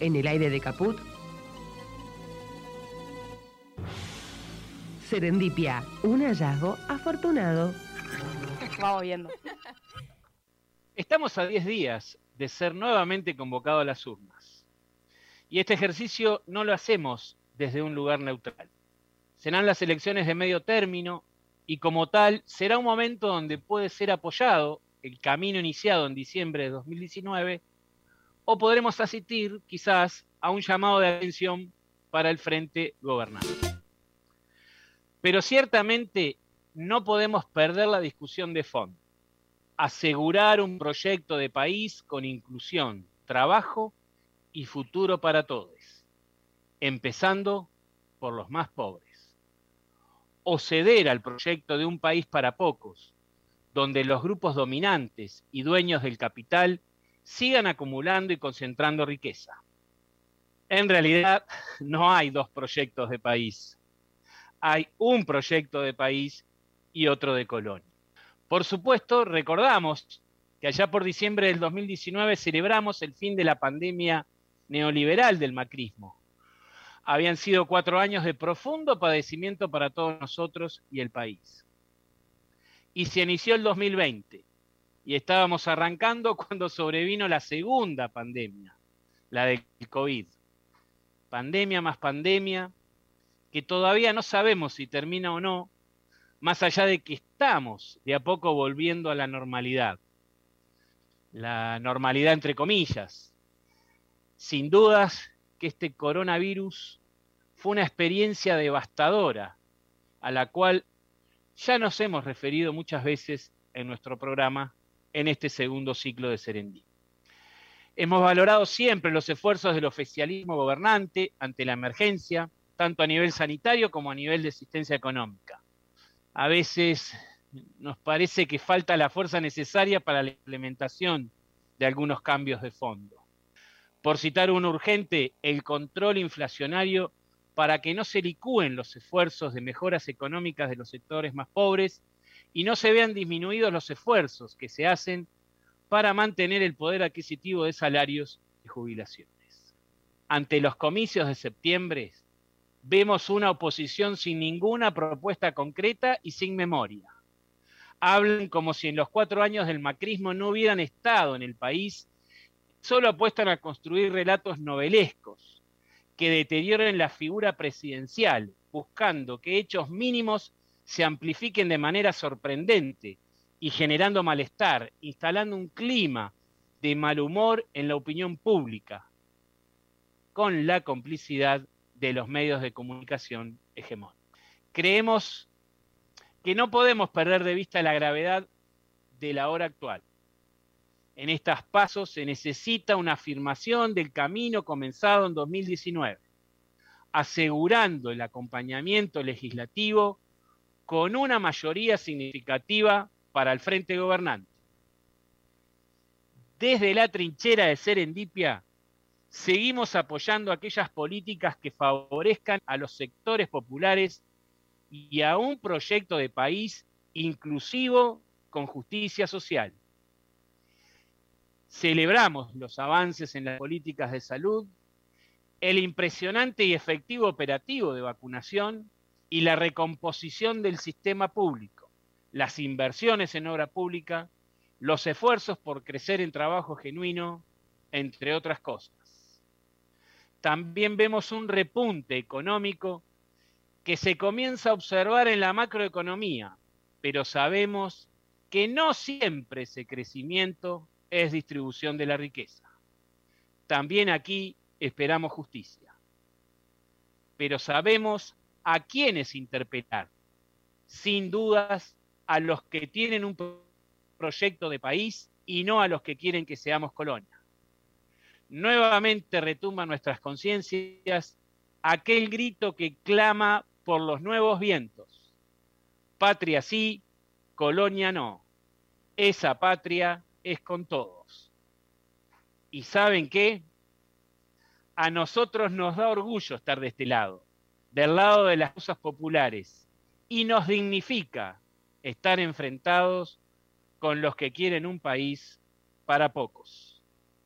En el aire de Caput. Serendipia, un hallazgo afortunado. Vamos viendo. Estamos a 10 días de ser nuevamente convocados a las urnas. Y este ejercicio no lo hacemos desde un lugar neutral. Serán las elecciones de medio término y como tal será un momento donde puede ser apoyado el camino iniciado en diciembre de 2019 o podremos asistir quizás a un llamado de atención para el frente gobernante. Pero ciertamente no podemos perder la discusión de fondo. Asegurar un proyecto de país con inclusión, trabajo y futuro para todos, empezando por los más pobres. O ceder al proyecto de un país para pocos, donde los grupos dominantes y dueños del capital sigan acumulando y concentrando riqueza. En realidad, no hay dos proyectos de país. Hay un proyecto de país y otro de colonia. Por supuesto, recordamos que allá por diciembre del 2019 celebramos el fin de la pandemia neoliberal del macrismo. Habían sido cuatro años de profundo padecimiento para todos nosotros y el país. Y se inició el 2020 y estábamos arrancando cuando sobrevino la segunda pandemia, la del COVID. Pandemia más pandemia, que todavía no sabemos si termina o no, más allá de que estamos de a poco volviendo a la normalidad. La normalidad entre comillas. Sin dudas que este coronavirus fue una experiencia devastadora a la cual ya nos hemos referido muchas veces en nuestro programa en este segundo ciclo de Serendí. Hemos valorado siempre los esfuerzos del oficialismo gobernante ante la emergencia, tanto a nivel sanitario como a nivel de asistencia económica. A veces nos parece que falta la fuerza necesaria para la implementación de algunos cambios de fondo. Por citar uno urgente, el control inflacionario para que no se licúen los esfuerzos de mejoras económicas de los sectores más pobres y no se vean disminuidos los esfuerzos que se hacen para mantener el poder adquisitivo de salarios y jubilaciones. Ante los comicios de septiembre, vemos una oposición sin ninguna propuesta concreta y sin memoria. Hablan como si en los cuatro años del macrismo no hubieran estado en el país, solo apuestan a construir relatos novelescos que deterioren la figura presidencial, buscando que hechos mínimos se amplifiquen de manera sorprendente y generando malestar, instalando un clima de mal humor en la opinión pública, con la complicidad de los medios de comunicación hegemónicos. Creemos que no podemos perder de vista la gravedad de la hora actual. En estos pasos se necesita una afirmación del camino comenzado en 2019, asegurando el acompañamiento legislativo con una mayoría significativa para el frente gobernante. Desde la trinchera de Serendipia, seguimos apoyando aquellas políticas que favorezcan a los sectores populares y a un proyecto de país inclusivo con justicia social. Celebramos los avances en las políticas de salud, el impresionante y efectivo operativo de vacunación y la recomposición del sistema público, las inversiones en obra pública, los esfuerzos por crecer en trabajo genuino, entre otras cosas. También vemos un repunte económico que se comienza a observar en la macroeconomía, pero sabemos que no siempre ese crecimiento es distribución de la riqueza. También aquí esperamos justicia. Pero sabemos a quiénes interpelar. Sin dudas, a los que tienen un proyecto de país y no a los que quieren que seamos colonia. Nuevamente retumba nuestras conciencias aquel grito que clama por los nuevos vientos. Patria sí, colonia no. Esa patria es con todos. ¿Y saben qué? A nosotros nos da orgullo estar de este lado del lado de las cosas populares y nos dignifica estar enfrentados con los que quieren un país para pocos.